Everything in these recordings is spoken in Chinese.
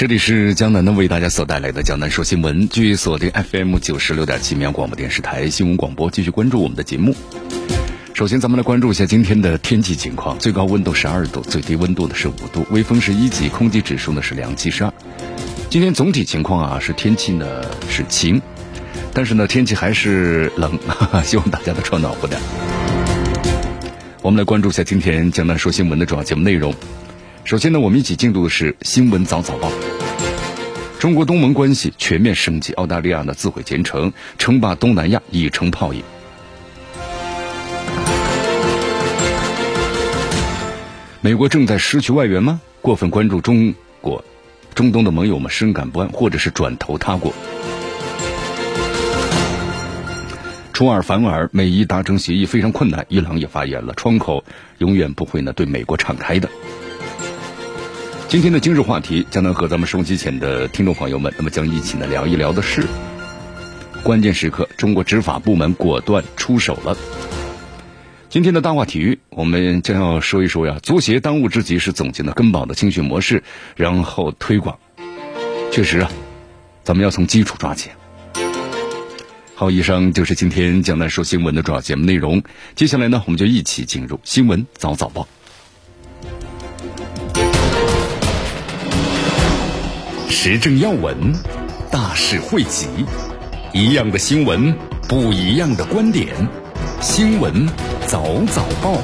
这里是江南的为大家所带来的江南说新闻，据锁定 FM 九十六点七绵阳广播电视台新闻广播，继续关注我们的节目。首先，咱们来关注一下今天的天气情况，最高温度十二度，最低温度呢是五度，微风是一级，空气指数呢是两七十二。今天总体情况啊是天气呢是晴，但是呢天气还是冷，哈 哈希望大家都穿暖和点。我们来关注一下今天江南说新闻的主要节目内容。首先呢，我们一起进入的是新闻早早报。中国东盟关系全面升级，澳大利亚呢自毁前程，称霸东南亚已成泡影。美国正在失去外援吗？过分关注中国，中东的盟友们深感不安，或者是转投他国。出尔反尔，美伊达成协议非常困难。伊朗也发言了，窗口永远不会呢对美国敞开的。今天的今日话题，将能和咱们收音机前的听众朋友们，那么将一起呢聊一聊的是，关键时刻，中国执法部门果断出手了。今天的大话体育，我们将要说一说呀，足协当务之急是总结了根宝的青训模式，然后推广。确实啊，咱们要从基础抓起。好，以上就是今天江南说新闻的主要节目内容。接下来呢，我们就一起进入新闻早早报。时政要闻，大事汇集，一样的新闻，不一样的观点。新闻早早报，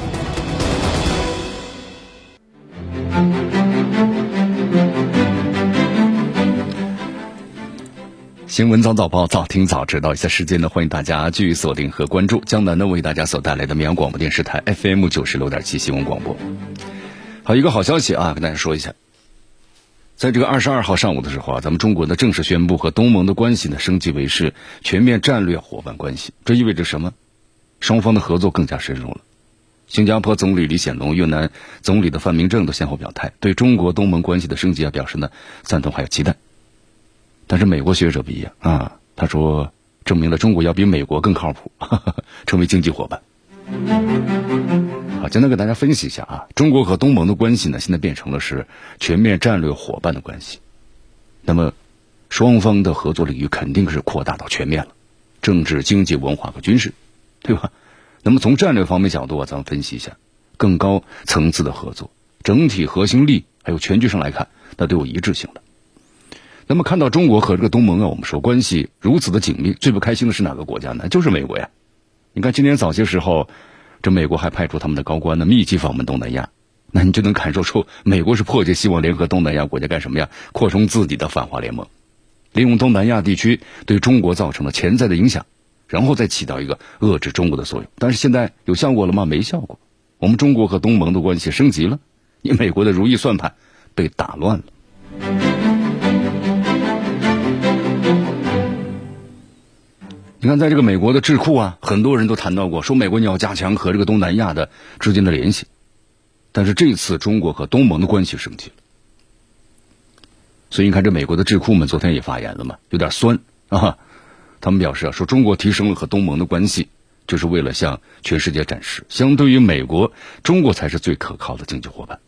新闻早早报，早听早知道。一下时间呢，欢迎大家继续锁定和关注江南呢为大家所带来的绵阳广播电视台 FM 九十六点七新闻广播。好，一个好消息啊，跟大家说一下。在这个二十二号上午的时候啊，咱们中国呢正式宣布和东盟的关系呢升级为是全面战略伙伴关系。这意味着什么？双方的合作更加深入了。新加坡总理李显龙、越南总理的范明正都先后表态，对中国东盟关系的升级啊表示呢赞同还有期待。但是美国学者不一样啊，他说证明了中国要比美国更靠谱，成为经济伙伴。好，简单给大家分析一下啊，中国和东盟的关系呢，现在变成了是全面战略伙伴的关系。那么，双方的合作领域肯定是扩大到全面了，政治、经济、文化和军事，对吧？那么从战略方面角度啊，咱们分析一下更高层次的合作，整体核心力还有全局上来看，那都有一致性的。那么看到中国和这个东盟啊，我们说关系如此的紧密，最不开心的是哪个国家呢？就是美国呀。你看今年早些时候。这美国还派出他们的高官呢，密集访问东南亚，那你就能感受出美国是迫切希望联合东南亚国家干什么呀？扩充自己的反华联盟，利用东南亚地区对中国造成了潜在的影响，然后再起到一个遏制中国的作用。但是现在有效果了吗？没效果。我们中国和东盟的关系升级了，你美国的如意算盘被打乱了。你看，在这个美国的智库啊，很多人都谈到过，说美国你要加强和这个东南亚的之间的联系。但是这次中国和东盟的关系升级了，所以你看，这美国的智库们昨天也发言了嘛，有点酸啊。他们表示啊，说中国提升了和东盟的关系，就是为了向全世界展示，相对于美国，中国才是最可靠的经济伙伴。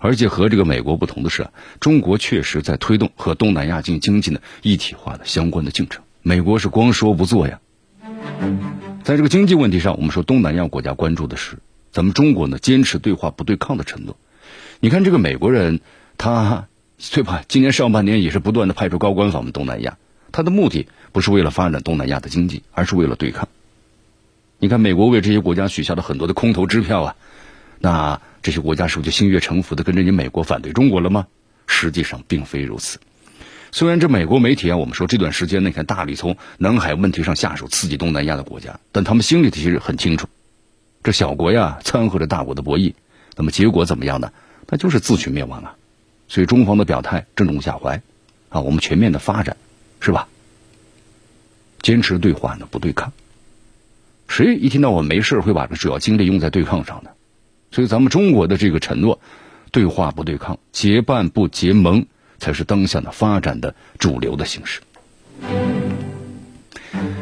而且和这个美国不同的是，中国确实在推动和东南亚经经济呢一体化的相关的进程。美国是光说不做呀，在这个经济问题上，我们说东南亚国家关注的是咱们中国呢坚持对话不对抗的承诺。你看这个美国人，他对吧？今年上半年也是不断的派出高官访问东南亚，他的目的不是为了发展东南亚的经济，而是为了对抗。你看美国为这些国家许下了很多的空头支票啊，那这些国家是不是就心悦诚服的跟着你美国反对中国了吗？实际上并非如此。虽然这美国媒体啊，我们说这段时间你看大力从南海问题上下手刺激东南亚的国家，但他们心里其实很清楚，这小国呀掺和着大国的博弈，那么结果怎么样呢？那就是自取灭亡啊！所以中方的表态正中下怀啊，我们全面的发展，是吧？坚持对话呢，不对抗。谁一听到我没事会把这主要精力用在对抗上呢？所以咱们中国的这个承诺，对话不对抗，结伴不结盟，才是当下的发展的主流的形式。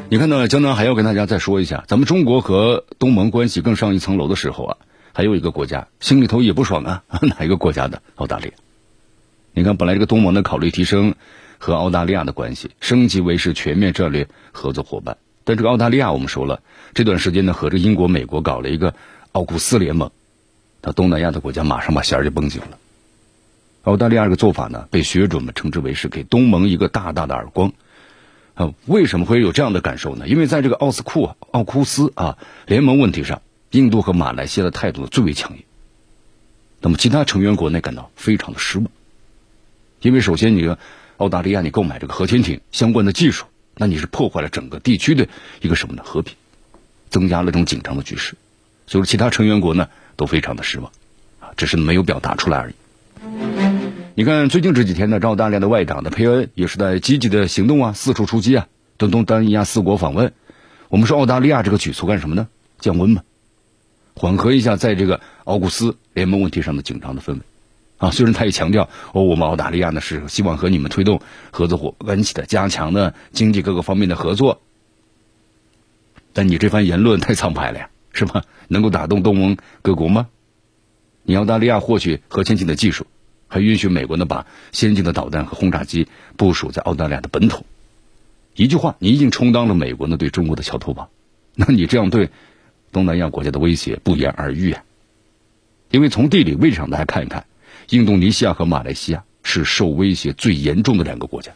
你看呢？江南还要跟大家再说一下，咱们中国和东盟关系更上一层楼的时候啊，还有一个国家心里头也不爽啊，哪一个国家的？澳大利亚。你看，本来这个东盟的考虑提升和澳大利亚的关系，升级为是全面战略合作伙伴。但这个澳大利亚，我们说了，这段时间呢，和这英国、美国搞了一个奥古斯联盟，那东南亚的国家马上把弦儿就绷紧了。澳大利亚这个做法呢，被学者们称之为是给东盟一个大大的耳光。啊，为什么会有这样的感受呢？因为在这个奥斯库、奥库斯啊联盟问题上，印度和马来西亚的态度最为强硬。那么其他成员国呢，感到非常的失望，因为首先你澳大利亚你购买这个核潜艇相关的技术。那你是破坏了整个地区的一个什么呢？和平，增加了这种紧张的局势，所以说其他成员国呢都非常的失望，啊，只是没有表达出来而已。你看最近这几天呢，澳大利亚的外长的佩恩也是在积极的行动啊，四处出击啊，东东南亚四国访问。我们说澳大利亚这个举措干什么呢？降温嘛，缓和一下在这个奥古斯联盟问题上的紧张的氛围。啊，虽然他也强调，哦，我们澳大利亚呢是希望和你们推动合作伙关系的，加强呢经济各个方面的合作，但你这番言论太苍白了呀，是吧？能够打动东盟各国吗？你澳大利亚获取核潜艇的技术，还允许美国呢把先进的导弹和轰炸机部署在澳大利亚的本土，一句话，你已经充当了美国呢对中国的桥头堡，那你这样对东南亚国家的威胁不言而喻啊！因为从地理位置上大家看一看。印度尼西亚和马来西亚是受威胁最严重的两个国家。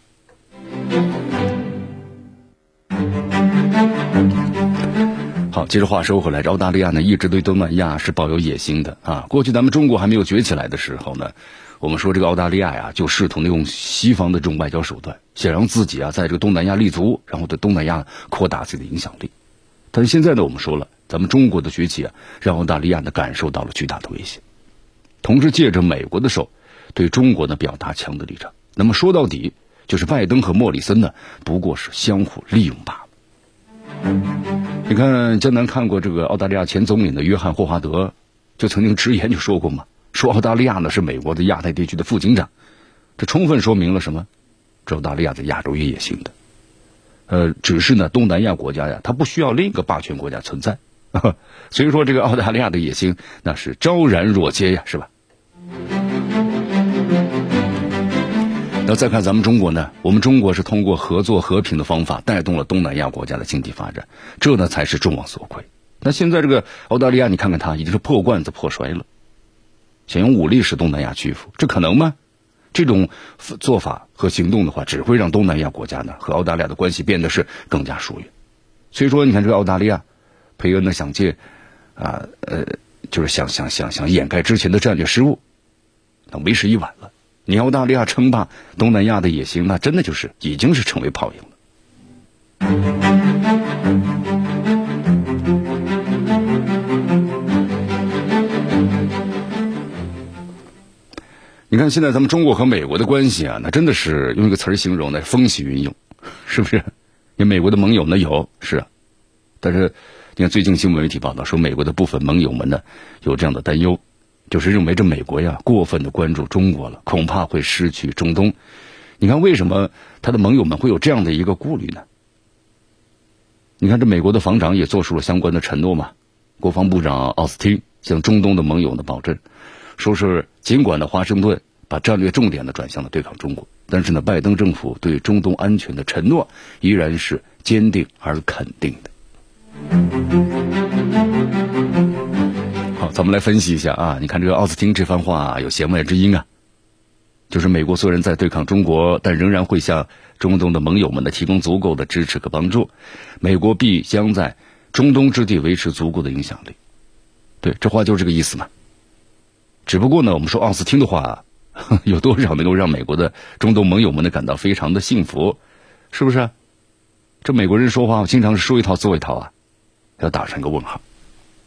好，接着话说回来，澳大利亚呢一直对东南亚是抱有野心的啊。过去咱们中国还没有崛起来的时候呢，我们说这个澳大利亚呀就试图用西方的这种外交手段，想让自己啊在这个东南亚立足，然后对东南亚扩大自己的影响力。但是现在呢，我们说了，咱们中国的崛起啊，让澳大利亚呢感受到了巨大的威胁。同时，借着美国的手，对中国呢表达强的立场。那么说到底，就是拜登和莫里森呢，不过是相互利用罢了。你看，江南看过这个澳大利亚前总理的约翰霍华德，就曾经直言就说过嘛，说澳大利亚呢是美国的亚太地区的副警长，这充分说明了什么？澳大利亚在亚洲有野心的。呃，只是呢，东南亚国家呀，它不需要另一个霸权国家存在。所以说，这个澳大利亚的野心那是昭然若揭呀，是吧？那再看咱们中国呢？我们中国是通过合作和平的方法带动了东南亚国家的经济发展，这呢才是众望所归。那现在这个澳大利亚，你看看它已经是破罐子破摔了，想用武力使东南亚屈服，这可能吗？这种做法和行动的话，只会让东南亚国家呢和澳大利亚的关系变得是更加疏远。所以说，你看这个澳大利亚，佩恩呢想借啊呃，就是想想想想掩盖之前的战略失误，那为时已晚了。你澳大利亚称霸东南亚的野心，那真的就是已经是成为泡影了。你看，现在咱们中国和美国的关系啊，那真的是用一个词儿形容呢，风起云涌，是不是？因为美国的盟友呢有是，但是你看最近新闻媒体报道说，美国的部分盟友们呢有这样的担忧。就是认为这美国呀过分的关注中国了，恐怕会失去中东。你看为什么他的盟友们会有这样的一个顾虑呢？你看这美国的防长也做出了相关的承诺嘛，国防部长奥斯汀向中东的盟友呢保证，说是尽管呢华盛顿把战略重点呢转向了对抗中国，但是呢拜登政府对中东安全的承诺依然是坚定而肯定的。好咱们来分析一下啊，你看这个奥斯汀这番话有弦外之音啊，就是美国虽然在对抗中国，但仍然会向中东的盟友们呢提供足够的支持和帮助，美国必将在中东之地维持足够的影响力。对，这话就是这个意思嘛。只不过呢，我们说奥斯汀的话有多少能够让美国的中东盟友们呢感到非常的幸福？是不是？这美国人说话，我经常是说一套做一套啊，要打上一个问号。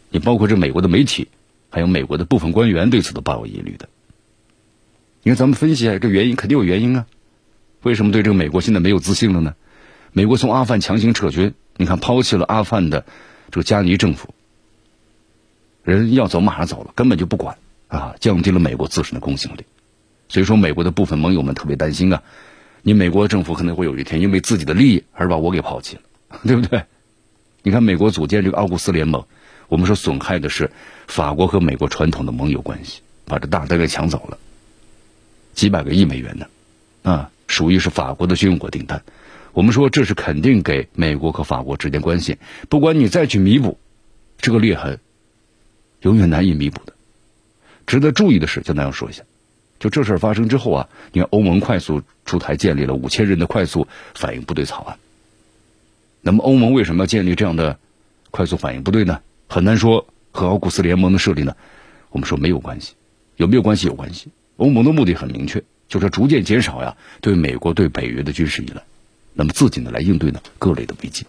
你包括这美国的媒体，还有美国的部分官员对此都抱有疑虑的。你看，咱们分析一下这原因，肯定有原因啊。为什么对这个美国现在没有自信了呢？美国从阿富汗强行撤军，你看抛弃了阿富汗的这个加尼政府，人要走马上走了，根本就不管啊，降低了美国自身的公信力。所以说，美国的部分盟友们特别担心啊，你美国政府可能会有一天因为自己的利益而把我给抛弃了，对不对？你看，美国组建这个奥古斯联盟，我们说损害的是法国和美国传统的盟友关系，把这大单给抢走了，几百个亿美元呢，啊，属于是法国的军火订单。我们说这是肯定给美国和法国之间关系，不管你再去弥补这个裂痕，永远难以弥补的。值得注意的是，就那样说一下。就这事儿发生之后啊，你看欧盟快速出台建立了五千人的快速反应部队草案。那么欧盟为什么要建立这样的快速反应部队呢？很难说和奥古斯联盟的设立呢，我们说没有关系，有没有关系？有关系。欧盟的目的很明确，就是逐渐减少呀对美国对北约的军事依赖，那么自己呢来应对呢各类的危机。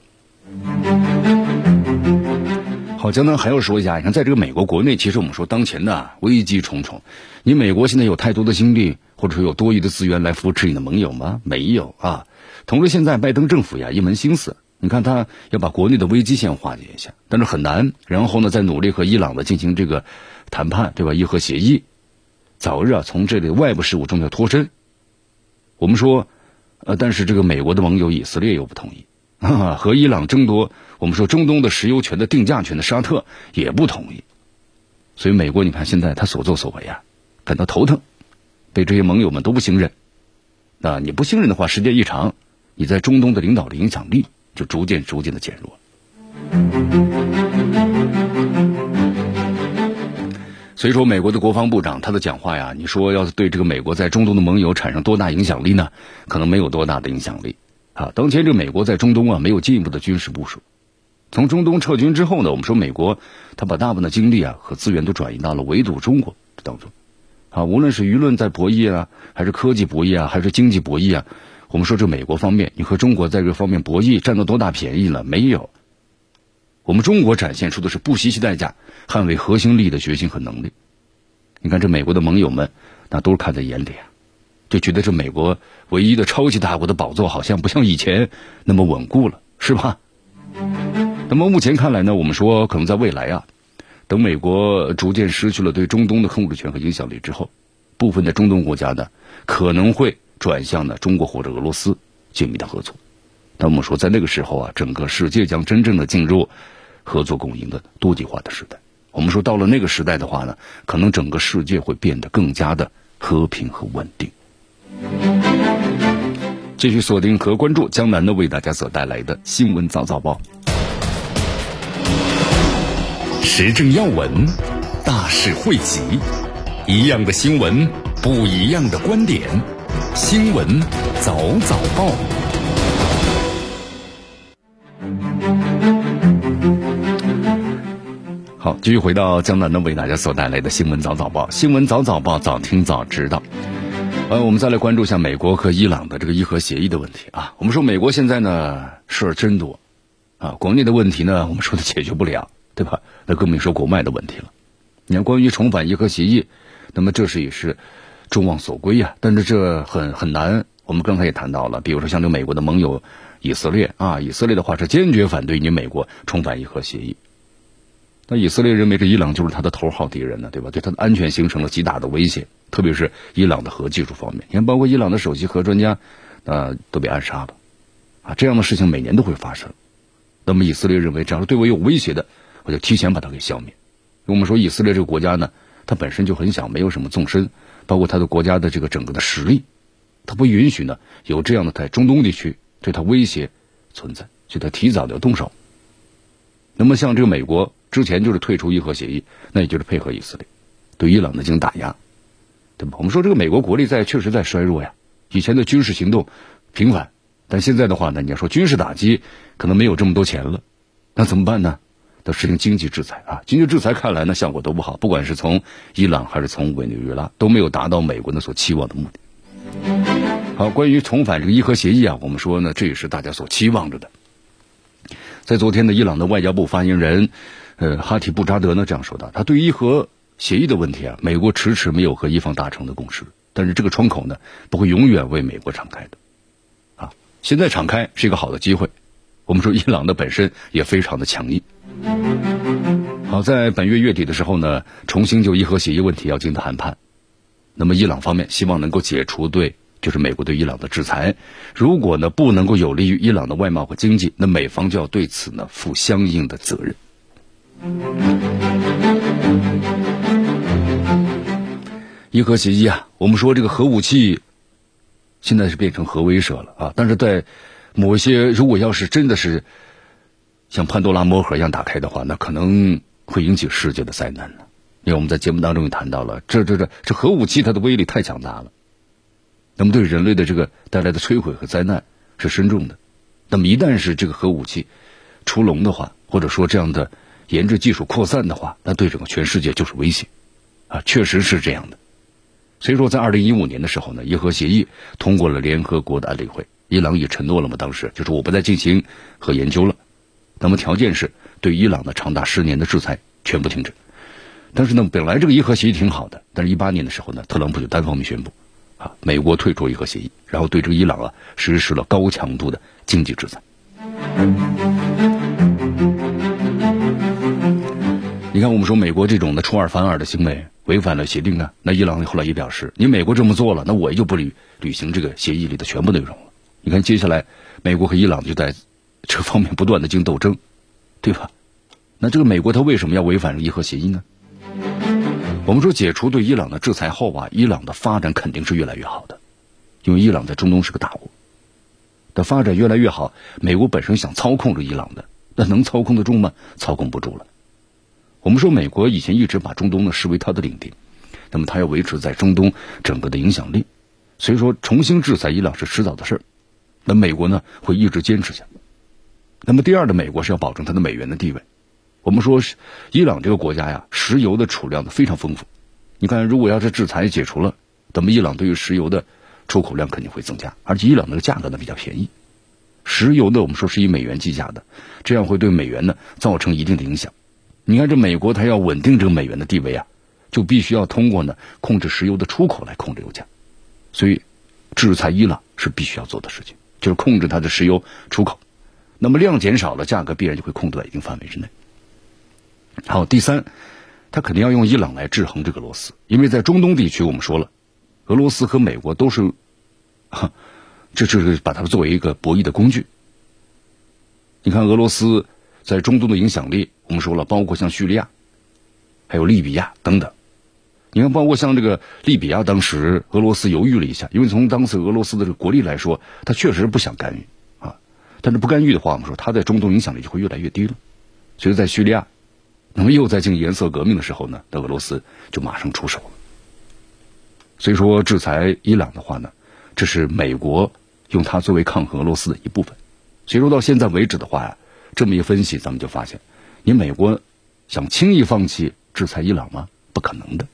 好，江南还要说一下，你看，在这个美国国内，其实我们说当前呢危机重重。你美国现在有太多的精力，或者说有多余的资源来扶持你的盟友吗？没有啊。同时，现在拜登政府呀一门心思，你看他要把国内的危机先化解一下，但是很难。然后呢，再努力和伊朗的进行这个谈判，对吧？伊核协议，早日啊从这里外部事务中要脱身。我们说，呃，但是这个美国的盟友以色列又不同意。和伊朗争夺我们说中东的石油权的定价权的沙特也不同意，所以美国你看现在他所作所为啊，感到头疼，被这些盟友们都不信任。那你不信任的话，时间一长，你在中东的领导的影响力就逐渐逐渐的减弱。所以说，美国的国防部长他的讲话呀，你说要是对这个美国在中东的盟友产生多大影响力呢？可能没有多大的影响力。啊，当前这美国在中东啊没有进一步的军事部署。从中东撤军之后呢，我们说美国他把大部分的精力啊和资源都转移到了围堵中国当中。啊，无论是舆论在博弈啊，还是科技博弈啊，还是经济博弈啊，我们说这美国方面，你和中国在这方面博弈占到多大便宜了？没有。我们中国展现出的是不惜其代价捍卫核心利益的决心和能力。你看这美国的盟友们，那都是看在眼里啊。就觉得这美国唯一的超级大国的宝座好像不像以前那么稳固了，是吧？那么目前看来呢，我们说可能在未来啊，等美国逐渐失去了对中东的控制权和影响力之后，部分的中东国家呢可能会转向呢中国或者俄罗斯紧密的合作。那我们说在那个时候啊，整个世界将真正的进入合作共赢的多极化的时代。我们说到了那个时代的话呢，可能整个世界会变得更加的和平和稳定。继续锁定和关注江南的为大家所带来的新闻早早报，时政要闻，大事汇集，一样的新闻，不一样的观点，新闻早早报。好，继续回到江南的为大家所带来的新闻早早报，新闻早早报，早听早知道。呃，我们再来关注一下美国和伊朗的这个伊核协议的问题啊。我们说美国现在呢事儿真多，啊，国内的问题呢我们说的解决不了，对吧？那更别说国外的问题了。你看，关于重返伊核协议，那么这是也是众望所归呀。但是这很很难。我们刚才也谈到了，比如说像这美国的盟友以色列啊，以色列的话是坚决反对你美国重返伊核协议。那以色列认为这伊朗就是他的头号敌人呢，对吧？对他的安全形成了极大的威胁。特别是伊朗的核技术方面，你看，包括伊朗的首席核专家，呃，都被暗杀了，啊，这样的事情每年都会发生。那么以色列认为，只要是对我有威胁的，我就提前把它给消灭。我们说以色列这个国家呢，它本身就很小，没有什么纵深，包括它的国家的这个整个的实力，它不允许呢有这样的在中东地区对它威胁存在，所以它提早的要动手。那么像这个美国之前就是退出伊核协议，那也就是配合以色列对伊朗的进行打压。对吧？我们说这个美国国力在确实在衰弱呀。以前的军事行动频繁，但现在的话呢，你要说军事打击可能没有这么多钱了，那怎么办呢？都实行经济制裁啊。经济制裁看来呢效果都不好，不管是从伊朗还是从委内瑞拉都没有达到美国呢所期望的目的。好，关于重返这个伊核协议啊，我们说呢这也是大家所期望着的。在昨天的伊朗的外交部发言人，呃哈提布扎德呢这样说道：他对伊核协议的问题啊，美国迟迟没有和伊方达成的共识，但是这个窗口呢不会永远为美国敞开的。啊，现在敞开是一个好的机会。我们说伊朗的本身也非常的强硬。好，在本月月底的时候呢，重新就伊核协议问题要进行谈判。那么伊朗方面希望能够解除对。就是美国对伊朗的制裁，如果呢不能够有利于伊朗的外贸和经济，那美方就要对此呢负相应的责任。伊核协议啊，我们说这个核武器现在是变成核威慑了啊，但是在某些如果要是真的是像潘多拉魔盒一样打开的话，那可能会引起世界的灾难呢。因为我们在节目当中也谈到了，这这这这核武器它的威力太强大了。那么对人类的这个带来的摧毁和灾难是深重的。那么一旦是这个核武器出笼的话，或者说这样的研制技术扩散的话，那对整个全世界就是威胁啊，确实是这样的。所以说，在二零一五年的时候呢，伊核协议通过了联合国的安理会，伊朗也承诺了嘛，当时就是我不再进行核研究了。那么条件是对伊朗的长达十年的制裁全部停止。但是呢，本来这个伊核协议挺好的，但是一八年的时候呢，特朗普就单方面宣布。啊，美国退出伊核协议，然后对这个伊朗啊实施了高强度的经济制裁。你看，我们说美国这种的出尔反尔的行为违反了协定啊，那伊朗后来也表示，你美国这么做了，那我就不履履行这个协议里的全部内容了。你看，接下来美国和伊朗就在这方面不断的进行斗争，对吧？那这个美国他为什么要违反伊核协议呢？我们说解除对伊朗的制裁后啊，伊朗的发展肯定是越来越好的，因为伊朗在中东是个大国，的发展越来越好。美国本身想操控着伊朗的，那能操控得住吗？操控不住了。我们说美国以前一直把中东呢视为它的领地，那么它要维持在中东整个的影响力，所以说重新制裁伊朗是迟早的事儿。那美国呢会一直坚持下去。那么第二的美国是要保证它的美元的地位。我们说，伊朗这个国家呀，石油的储量呢非常丰富。你看，如果要是制裁解除了，那么伊朗对于石油的出口量肯定会增加，而且伊朗那个价格呢比较便宜。石油呢，我们说是以美元计价的，这样会对美元呢造成一定的影响。你看，这美国它要稳定这个美元的地位啊，就必须要通过呢控制石油的出口来控制油价。所以，制裁伊朗是必须要做的事情，就是控制它的石油出口。那么量减少了，价格必然就会控制在一定范围之内。好，第三，他肯定要用伊朗来制衡这个俄罗斯，因为在中东地区，我们说了，俄罗斯和美国都是，哈 这就是把它作为一个博弈的工具。你看俄罗斯在中东的影响力，我们说了，包括像叙利亚，还有利比亚等等。你看，包括像这个利比亚，当时俄罗斯犹豫了一下，因为从当时俄罗斯的这个国力来说，他确实不想干预。但是不干预的话，我们说他在中东影响力就会越来越低了。所以在叙利亚。那么又在进行颜色革命的时候呢，那俄罗斯就马上出手了。所以说，制裁伊朗的话呢，这是美国用它作为抗衡俄罗斯的一部分。所以说到现在为止的话呀，这么一分析，咱们就发现，你美国想轻易放弃制裁伊朗吗？不可能的。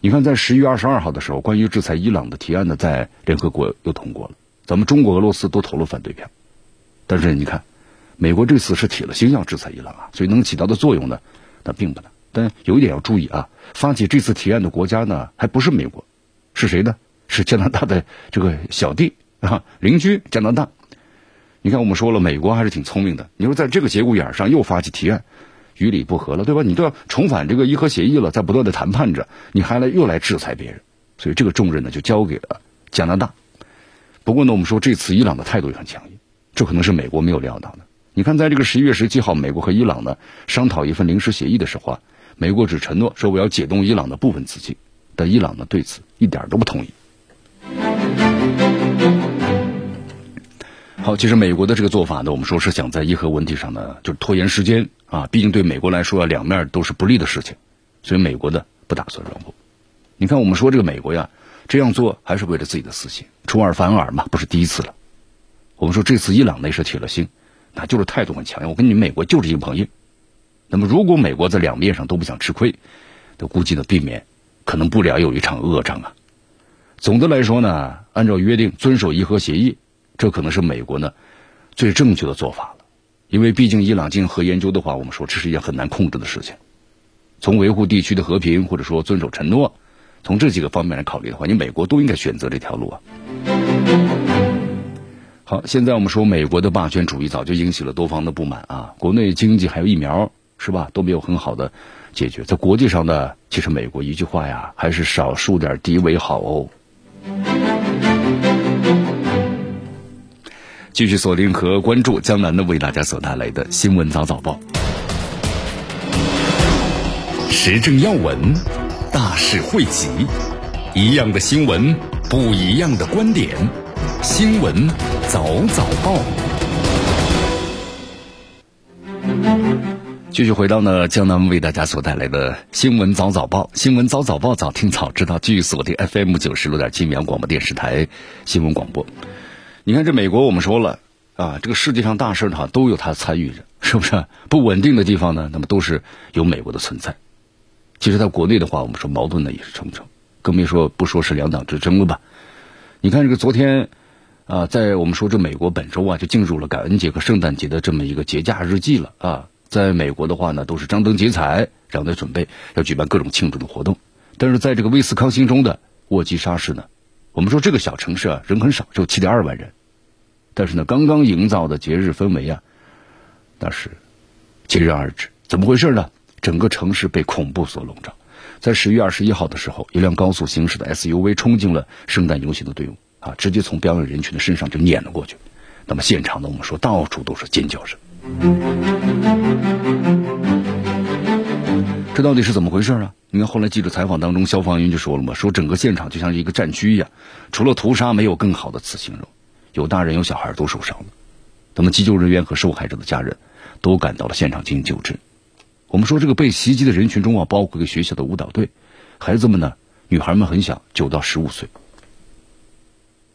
你看，在十一月二十二号的时候，关于制裁伊朗的提案呢，在联合国又通过了，咱们中国、俄罗斯都投了反对票。但是你看。美国这次是铁了心要制裁伊朗啊，所以能起到的作用呢，那并不大。但有一点要注意啊，发起这次提案的国家呢，还不是美国，是谁呢？是加拿大的这个小弟啊，邻居加拿大。你看，我们说了，美国还是挺聪明的。你说在这个节骨眼上又发起提案，于理不合了，对吧？你都要重返这个伊核协议了，在不断的谈判着，你还来又来制裁别人，所以这个重任呢就交给了加拿大。不过呢，我们说这次伊朗的态度也很强硬，这可能是美国没有料到的。你看，在这个十一月十七号，美国和伊朗呢商讨一份临时协议的时候啊，美国只承诺说我要解冻伊朗的部分资金，但伊朗呢对此一点都不同意。好，其实美国的这个做法呢，我们说是想在伊核问题上呢，就是拖延时间啊，毕竟对美国来说啊，两面都是不利的事情，所以美国呢不打算让步。你看，我们说这个美国呀，这样做还是为了自己的私心，出尔反尔嘛，不是第一次了。我们说这次伊朗那是铁了心。那就是态度很强硬，我跟你美国就是硬碰硬，那么如果美国在两面上都不想吃亏，都估计呢避免可能不了有一场恶仗啊。总的来说呢，按照约定遵守伊核协议，这可能是美国呢最正确的做法了。因为毕竟伊朗进行核研究的话，我们说这是一件很难控制的事情。从维护地区的和平，或者说遵守承诺，从这几个方面来考虑的话，你美国都应该选择这条路啊。好，现在我们说美国的霸权主义早就引起了多方的不满啊，国内经济还有疫苗是吧，都没有很好的解决。在国际上呢，其实美国一句话呀，还是少树点敌为好哦。继续锁定和关注江南的为大家所带来的新闻早早报，时政要闻，大事汇集，一样的新闻，不一样的观点，新闻早早报。继续回到呢江南为大家所带来的新闻早早报，新闻早早报早听早知道，继续锁定 FM 九十六点七绵阳广播电视台新闻广播。你看，这美国我们说了啊，这个世界上大事呢都有它参与着，是不是？不稳定的地方呢，那么都是有美国的存在。其实，在国内的话，我们说矛盾呢也是重重，更别说不说是两党之争了吧？你看，这个昨天啊，在我们说这美国本周啊就进入了感恩节和圣诞节的这么一个节假日季了啊，在美国的话呢，都是张灯结彩，然后在准备要举办各种庆祝的活动。但是在这个威斯康星州的沃基沙市呢，我们说这个小城市啊人很少，只有七点二万人。但是呢，刚刚营造的节日氛围啊，那是戛然而止。怎么回事呢？整个城市被恐怖所笼罩。在十月二十一号的时候，一辆高速行驶的 SUV 冲进了圣诞游行的队伍啊，直接从表演人群的身上就碾了过去。那么现场呢，我们说到处都是尖叫声。这到底是怎么回事啊？你看后来记者采访当中，消防员就说了嘛，说整个现场就像是一个战区一样，除了屠杀，没有更好的词形容。有大人有小孩都受伤了，那么急救人员和受害者的家人都赶到了现场进行救治。我们说这个被袭击的人群中啊，包括一个学校的舞蹈队，孩子们呢，女孩们很小，九到十五岁。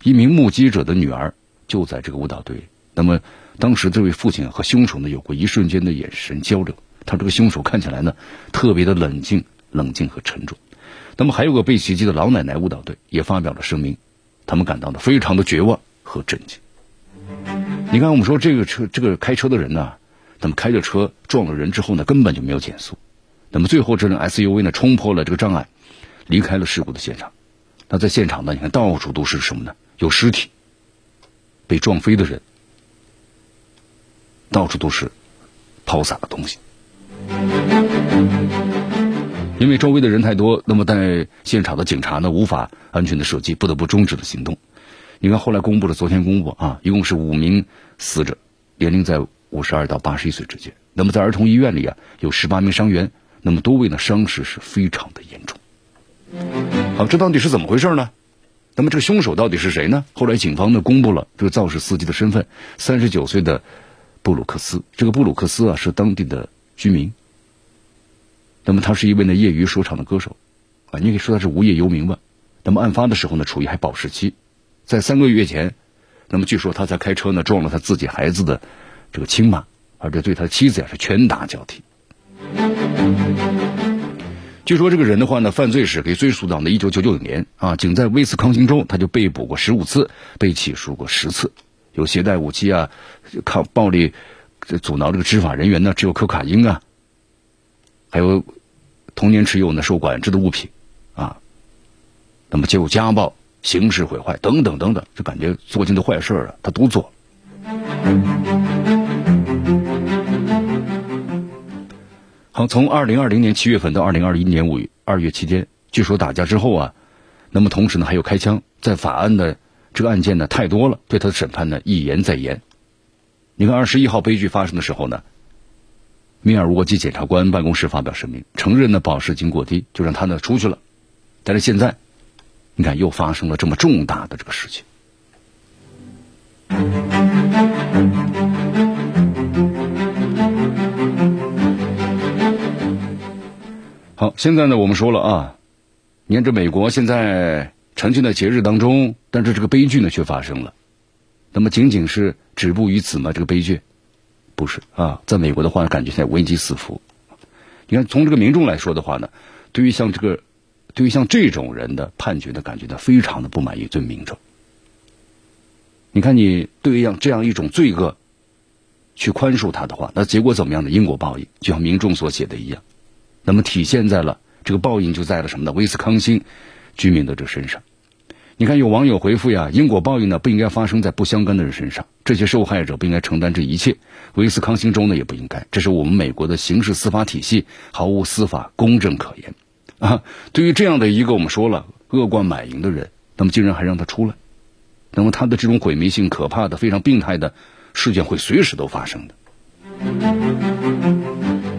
一名目击者的女儿就在这个舞蹈队。那么当时这位父亲和凶手呢有过一瞬间的眼神交流，他这个凶手看起来呢特别的冷静、冷静和沉重。那么还有个被袭击的老奶奶舞蹈队也发表了声明，他们感到呢非常的绝望。和震惊！你看，我们说这个车，这个开车的人呢，那么开着车撞了人之后呢，根本就没有减速，那么最后这辆 SUV 呢冲破了这个障碍，离开了事故的现场。那在现场呢，你看到处都是什么呢？有尸体，被撞飞的人，到处都是抛洒的东西。因为周围的人太多，那么在现场的警察呢无法安全的射击，不得不终止了行动。你看，后来公布了，昨天公布啊，一共是五名死者，年龄在五十二到八十一岁之间。那么在儿童医院里啊，有十八名伤员，那么多位呢伤势是非常的严重。好，这到底是怎么回事呢？那么这个凶手到底是谁呢？后来警方呢公布了这个肇事司机的身份，三十九岁的布鲁克斯。这个布鲁克斯啊是当地的居民。那么他是一位呢业余说唱的歌手，啊，你可以说他是无业游民吧。那么案发的时候呢，处于还保释期。在三个月前，那么据说他在开车呢撞了他自己孩子的这个亲妈，而且对他妻子也是拳打脚踢。据说这个人的话呢，犯罪史可以追溯到呢一九九九年啊，仅在威斯康星州他就被捕过十五次，被起诉过十次，有携带武器啊，抗暴力阻挠这个执法人员呢，持有可卡因啊，还有童年持有呢受管制的物品啊，那么就家暴。刑事毁坏等等等等，就感觉做尽的坏事啊，他都做。好，从二零二零年七月份到二零二一年五月二月期间，据说打架之后啊，那么同时呢还有开枪，在法案的这个案件呢太多了，对他的审判呢一延再延。你看二十一号悲剧发生的时候呢，米尔沃基检察官办公室发表声明，承认呢保释金过低，就让他呢出去了。但是现在。你看，又发生了这么重大的这个事情。好，现在呢，我们说了啊，你看这美国现在沉浸在节日当中，但是这个悲剧呢却发生了。那么仅仅是止步于此吗？这个悲剧不是啊，在美国的话，感觉现在危机四伏你看，从这个民众来说的话呢，对于像这个，对于像这种人的判决的感觉呢，非常的不满意，对民众。你看，你对于这样一种罪恶去宽恕他的话，那结果怎么样的因果报应，就像民众所写的一样，那么体现在了这个报应就在了什么呢？威斯康星居民的这身上。你看，有网友回复呀，因果报应呢不应该发生在不相干的人身上，这些受害者不应该承担这一切，威斯康星州呢也不应该，这是我们美国的刑事司法体系毫无司法公正可言啊！对于这样的一个我们说了恶贯满盈的人，那么竟然还让他出来，那么他的这种毁灭性、可怕的、非常病态的事件会随时都发生的。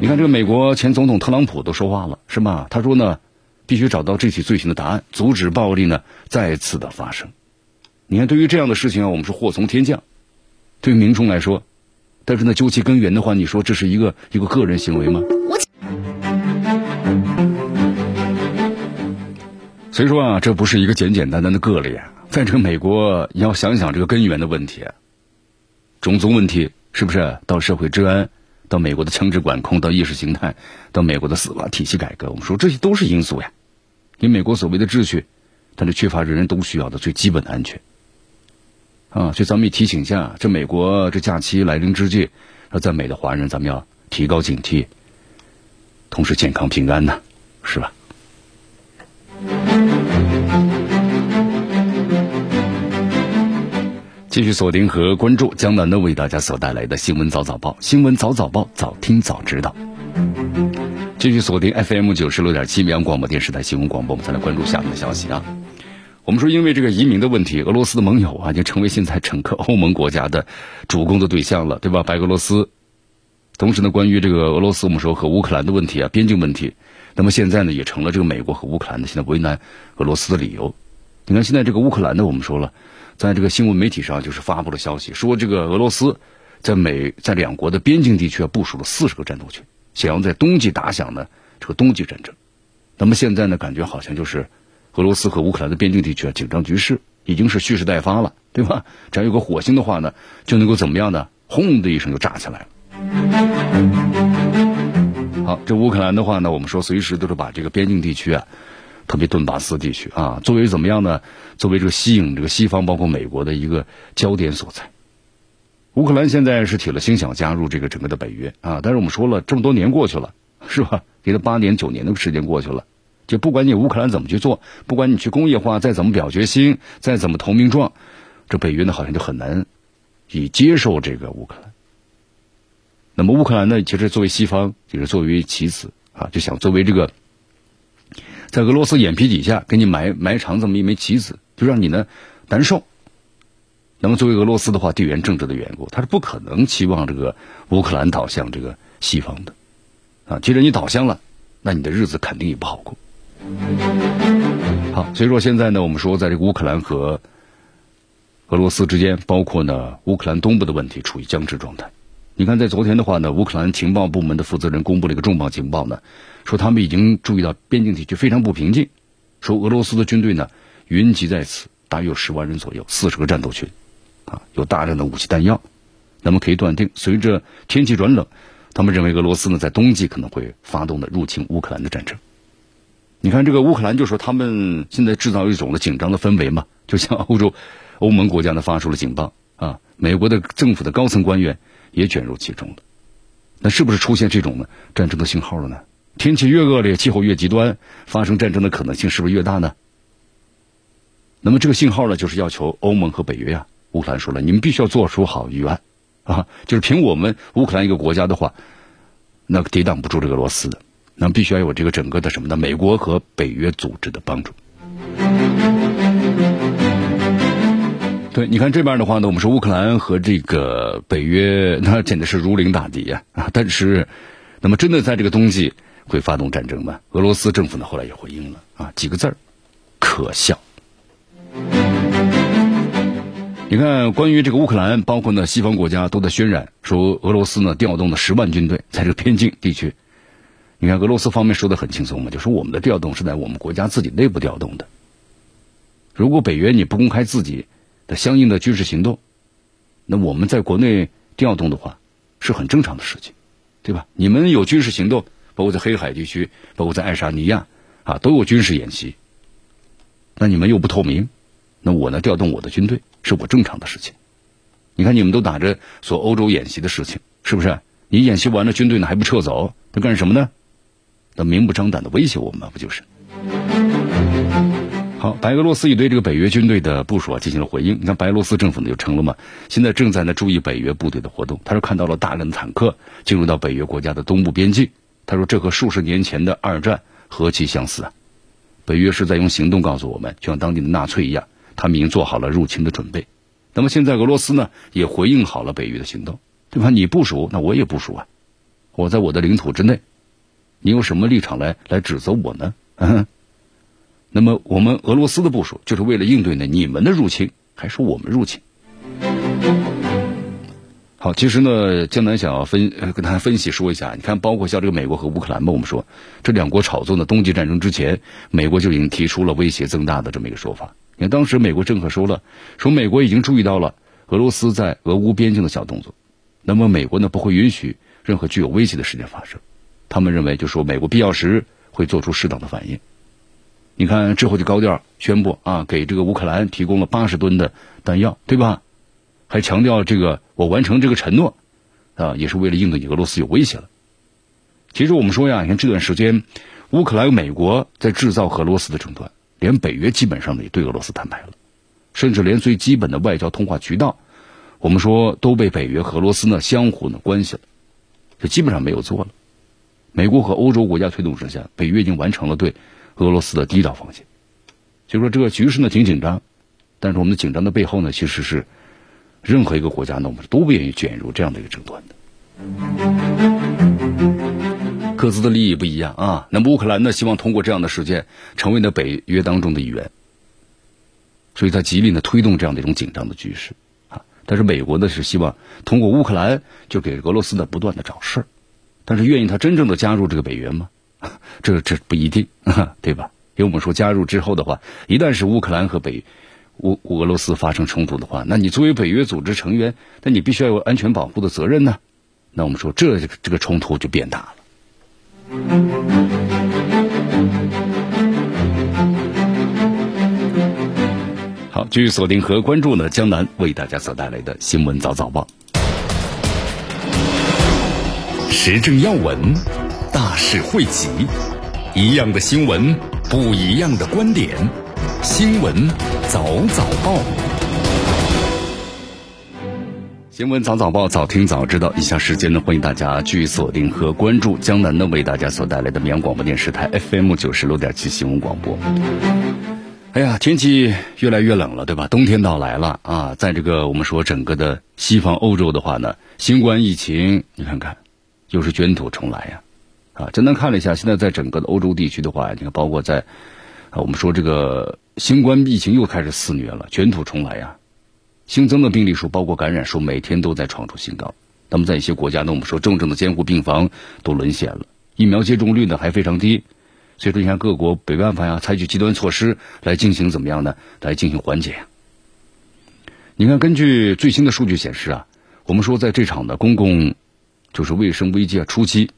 你看，这个美国前总统特朗普都说话了，是吧？他说呢。必须找到这起罪行的答案，阻止暴力呢再次的发生。你看，对于这样的事情啊，我们是祸从天降。对于民众来说，但是呢，究其根源的话，你说这是一个一个个人行为吗？所以说啊，这不是一个简简单单的个例啊。在这个美国，你要想想这个根源的问题，种族问题是不是？到社会治安。到美国的枪支管控，到意识形态，到美国的司法体系改革，我们说这些都是因素呀。你美国所谓的秩序，它是缺乏人人都需要的最基本的安全啊。所以咱们也提醒一下，这美国这假期来临之际，说在美的华人，咱们要提高警惕，同时健康平安呢，是吧？继续锁定和关注江南的为大家所带来的新闻早早报，新闻早早报，早听早知道。继续锁定 FM 九十六点七绵阳广播电视台新闻广播，我们再来关注下面的消息啊。我们说，因为这个移民的问题，俄罗斯的盟友啊，已经成为现在整个欧盟国家的主攻的对象了，对吧？白俄罗斯。同时呢，关于这个俄罗斯，我们说和乌克兰的问题啊，边境问题，那么现在呢，也成了这个美国和乌克兰的现在为难俄罗斯的理由。你看，现在这个乌克兰呢，我们说了。在这个新闻媒体上，就是发布了消息，说这个俄罗斯在美在两国的边境地区部署了四十个战斗群，想要在冬季打响呢这个冬季战争。那么现在呢，感觉好像就是俄罗斯和乌克兰的边境地区啊，紧张局势已经是蓄势待发了，对吧？只要有个火星的话呢，就能够怎么样呢？轰的一声就炸起来了。好，这乌克兰的话呢，我们说随时都是把这个边境地区啊。特别顿巴斯地区啊，作为怎么样呢？作为这个吸引这个西方，包括美国的一个焦点所在。乌克兰现在是铁了心想加入这个整个的北约啊，但是我们说了，这么多年过去了，是吧？给他八年九年的时间过去了，就不管你乌克兰怎么去做，不管你去工业化，再怎么表决心，再怎么投名状，这北约呢好像就很难以接受这个乌克兰。那么乌克兰呢，其实作为西方，就是作为棋子啊，就想作为这个。在俄罗斯眼皮底下给你埋埋藏这么一枚棋子，就让你呢难受。那么作为俄罗斯的话，地缘政治的缘故，他是不可能期望这个乌克兰倒向这个西方的啊。既然你倒向了，那你的日子肯定也不好过。好，所以说现在呢，我们说在这个乌克兰和俄罗斯之间，包括呢乌克兰东部的问题处于僵持状态。你看，在昨天的话呢，乌克兰情报部门的负责人公布了一个重磅情报呢，说他们已经注意到边境地区非常不平静，说俄罗斯的军队呢云集在此，大约有十万人左右，四十个战斗群，啊，有大量的武器弹药。那么可以断定，随着天气转冷，他们认为俄罗斯呢在冬季可能会发动的入侵乌克兰的战争。你看，这个乌克兰就说他们现在制造一种的紧张的氛围嘛，就像欧洲、欧盟国家呢发出了警报啊，美国的政府的高层官员。也卷入其中了，那是不是出现这种呢战争的信号了呢？天气越恶劣，气候越极端，发生战争的可能性是不是越大呢？那么这个信号呢，就是要求欧盟和北约啊，乌克兰说了，你们必须要做出好预案啊，就是凭我们乌克兰一个国家的话，那抵挡不住这个俄罗斯的，那必须要有这个整个的什么呢？美国和北约组织的帮助。对，你看这边的话呢，我们说乌克兰和这个北约，那简直是如临大敌呀啊！但是，那么真的在这个冬季会发动战争吗？俄罗斯政府呢后来也回应了啊，几个字儿，可笑。你看，关于这个乌克兰，包括呢西方国家都在渲染说俄罗斯呢调动了十万军队在这个边境地区。你看俄罗斯方面说的很轻松嘛，就说我们的调动是在我们国家自己内部调动的。如果北约你不公开自己。的相应的军事行动，那我们在国内调动的话，是很正常的事情，对吧？你们有军事行动，包括在黑海地区，包括在爱沙尼亚啊，都有军事演习。那你们又不透明，那我呢调动我的军队是我正常的事情。你看你们都打着所欧洲演习的事情，是不是？你演习完了，军队呢还不撤走，他干什么呢？那明目张胆的威胁我们，不就是？好，白俄罗斯也对这个北约军队的部署啊进行了回应。你看，白俄罗斯政府呢就称了嘛，现在正在呢注意北约部队的活动。他说看到了大量的坦克进入到北约国家的东部边境。他说这和数十年前的二战何其相似啊！北约是在用行动告诉我们，就像当年的纳粹一样，他们已经做好了入侵的准备。那么现在俄罗斯呢也回应好了北约的行动，对吧？你部署，那我也部署啊，我在我的领土之内，你有什么立场来来指责我呢？嗯。那么，我们俄罗斯的部署就是为了应对呢你们的入侵，还是我们入侵？好，其实呢，江南想要分跟大家分析说一下，你看，包括像这个美国和乌克兰吧，我们说这两国炒作呢，冬季战争之前，美国就已经提出了威胁增大的这么一个说法。你看，当时美国政客说了，说美国已经注意到了俄罗斯在俄乌边境的小动作，那么美国呢不会允许任何具有威胁的事件发生。他们认为，就说美国必要时会做出适当的反应。你看之后就高调宣布啊，给这个乌克兰提供了八十吨的弹药，对吧？还强调这个我完成这个承诺，啊，也是为了应对俄罗斯有威胁了。其实我们说呀，你看这段时间，乌克兰、美国在制造和俄罗斯的争端，连北约基本上也对俄罗斯摊牌了，甚至连最基本的外交通话渠道，我们说都被北约和俄罗斯呢相互呢关系了，就基本上没有做了。美国和欧洲国家推动之下，北约已经完成了对。俄罗斯的第一道防线，就说这个局势呢挺紧张，但是我们的紧张的背后呢，其实是任何一个国家呢，我们都不愿意卷入这样的一个争端的。各自的利益不一样啊。那么乌克兰呢，希望通过这样的事件成为呢北约当中的一员，所以他极力呢推动这样的一种紧张的局势啊。但是美国呢是希望通过乌克兰就给俄罗斯呢不断的找事儿，但是愿意他真正的加入这个北约吗？这这不一定，对吧？因为我们说加入之后的话，一旦是乌克兰和北乌俄罗斯发生冲突的话，那你作为北约组织成员，那你必须要有安全保护的责任呢。那我们说这这个冲突就变大了。好，继续锁定和关注呢，江南为大家所带来的新闻早早报，时政要闻。大事汇集，一样的新闻，不一样的观点。新闻早早报，新闻早早报，早听早知道。以下时间呢，欢迎大家继续锁定和关注江南呢为大家所带来的绵阳广播电视台 FM 九十六点七新闻广播。哎呀，天气越来越冷了，对吧？冬天到来了啊！在这个我们说整个的西方欧洲的话呢，新冠疫情，你看看，又是卷土重来呀。啊简单看了一下，现在在整个的欧洲地区的话，你看，包括在啊，我们说这个新冠疫情又开始肆虐了，卷土重来呀。新增的病例数，包括感染数，每天都在创出新高。那么在一些国家呢，我们说重症的监护病房都沦陷了，疫苗接种率呢还非常低。所以说，你看各国没办法呀，采取极端措施来进行怎么样呢？来进行缓解。你看，根据最新的数据显示啊，我们说在这场的公共就是卫生危机啊初期。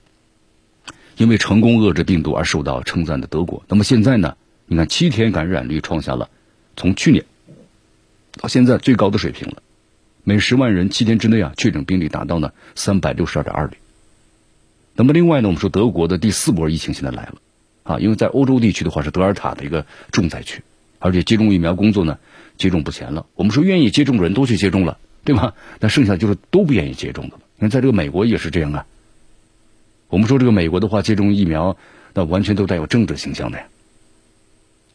因为成功遏制病毒而受到称赞的德国，那么现在呢？你看七天感染率创下了从去年到现在最高的水平了，每十万人七天之内啊确诊病例达到呢三百六十二点二例。那么另外呢，我们说德国的第四波疫情现在来了啊，因为在欧洲地区的话是德尔塔的一个重灾区，而且接种疫苗工作呢接种不前了。我们说愿意接种的人都去接种了，对吧？那剩下就是都不愿意接种的了。你看在这个美国也是这样啊。我们说这个美国的话，接种疫苗那完全都带有政治形象的呀。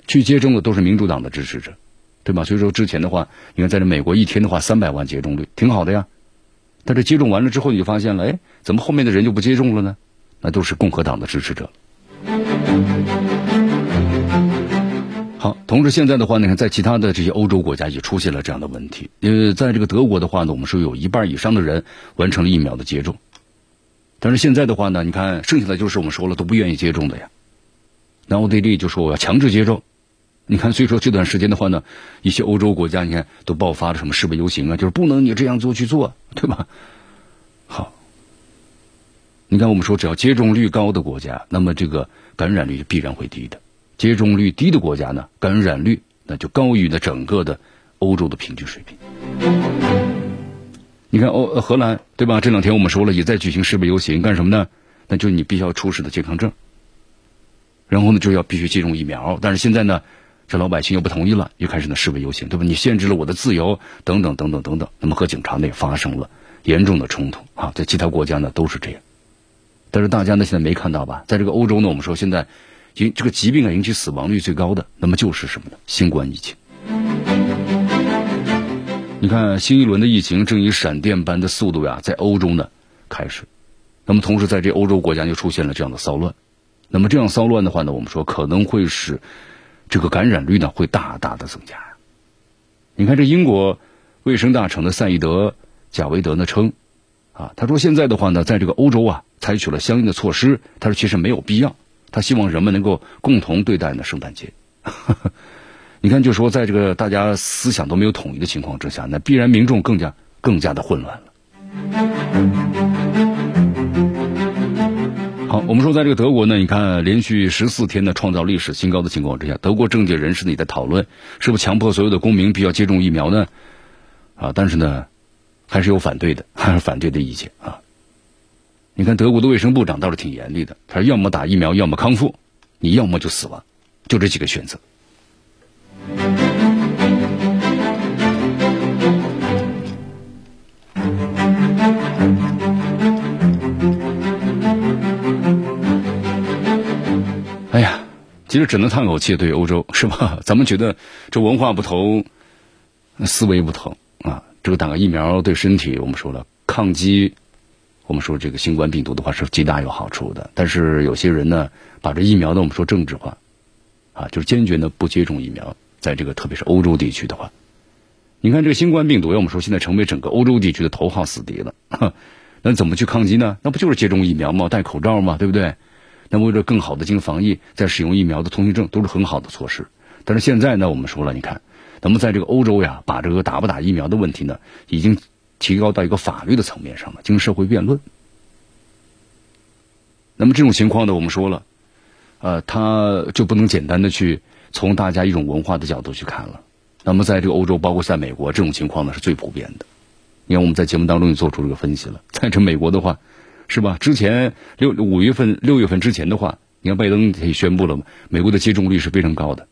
去接种的都是民主党的支持者，对吧？所以说之前的话，你看在这美国一天的话，三百万接种率挺好的呀。但是接种完了之后，你就发现了，哎，怎么后面的人就不接种了呢？那都是共和党的支持者。好，同时现在的话，你看在其他的这些欧洲国家也出现了这样的问题。呃，在这个德国的话呢，我们说有一半以上的人完成了疫苗的接种。但是现在的话呢，你看剩下的就是我们说了都不愿意接种的呀。那奥地利就说我要强制接种，你看所以说这段时间的话呢，一些欧洲国家你看都爆发了什么示威游行啊，就是不能你这样做去做，对吧？好，你看，我们说只要接种率高的国家，那么这个感染率必然会低的；接种率低的国家呢，感染率那就高于呢整个的欧洲的平均水平。你看欧荷兰对吧？这两天我们说了，也在举行示威游行，干什么呢？那就你必须要出示的健康证，然后呢就要必须接种疫苗。但是现在呢，这老百姓又不同意了，又开始呢示威游行，对吧？你限制了我的自由，等等等等等等。那么和警察呢也发生了严重的冲突啊，在其他国家呢都是这样。但是大家呢现在没看到吧？在这个欧洲呢，我们说现在引这个疾病啊引起死亡率最高的，那么就是什么呢？新冠疫情。你看，新一轮的疫情正以闪电般的速度呀，在欧洲呢开始。那么同时，在这欧洲国家就出现了这样的骚乱。那么这样骚乱的话呢，我们说可能会使这个感染率呢会大大的增加。你看，这英国卫生大臣的赛义德·贾维德呢称，啊，他说现在的话呢，在这个欧洲啊，采取了相应的措施。他说其实没有必要。他希望人们能够共同对待呢圣诞节。你看，就说在这个大家思想都没有统一的情况之下，那必然民众更加更加的混乱了。好，我们说在这个德国呢，你看连续十四天的创造历史新高的情况之下，德国政界人士呢也在讨论，是不是强迫所有的公民必须要接种疫苗呢？啊，但是呢，还是有反对的，还是反对的意见啊。你看德国的卫生部长倒是挺严厉的，他说要么打疫苗，要么康复，你要么就死亡，就这几个选择。其实只能叹口气，对欧洲是吧？咱们觉得这文化不同，思维不同啊。这个打个疫苗对身体，我们说了抗击，我们说这个新冠病毒的话是极大有好处的。但是有些人呢，把这疫苗呢，我们说政治化，啊，就是坚决呢不接种疫苗。在这个特别是欧洲地区的话，你看这个新冠病毒，要我们说现在成为整个欧洲地区的头号死敌了。那怎么去抗击呢？那不就是接种疫苗吗？戴口罩吗？对不对？那为了更好的进行防疫，在使用疫苗的通行证都是很好的措施。但是现在呢，我们说了，你看，那么在这个欧洲呀，把这个打不打疫苗的问题呢，已经提高到一个法律的层面上了，经社会辩论。那么这种情况呢，我们说了，呃，他就不能简单的去。从大家一种文化的角度去看了，那么在这个欧洲，包括在美国，这种情况呢是最普遍的。你看我们在节目当中也做出这个分析了。在这美国的话，是吧？之前六五月份、六月份之前的话，你看拜登也宣布了嘛，美国的接种率是非常高的，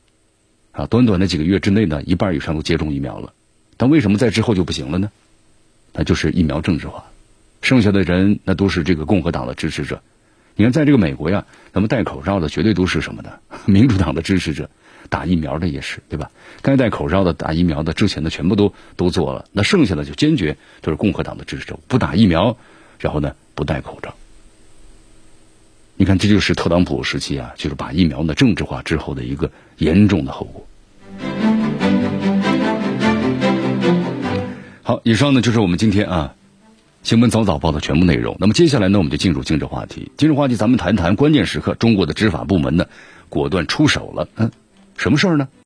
啊，短短的几个月之内呢，一半以上都接种疫苗了。但为什么在之后就不行了呢？那就是疫苗政治化，剩下的人那都是这个共和党的支持者。你看，在这个美国呀，咱们戴口罩的绝对都是什么呢？民主党的支持者。打疫苗的也是，对吧？该戴口罩的、打疫苗的，之前的全部都都做了。那剩下的就坚决都是共和党的支持者，不打疫苗，然后呢不戴口罩。你看，这就是特朗普时期啊，就是把疫苗呢政治化之后的一个严重的后果。好，以上呢就是我们今天啊新闻早早报的全部内容。那么接下来呢，我们就进入今日话题。今日话题，咱们谈谈关键时刻，中国的执法部门呢果断出手了。嗯。什么事儿呢？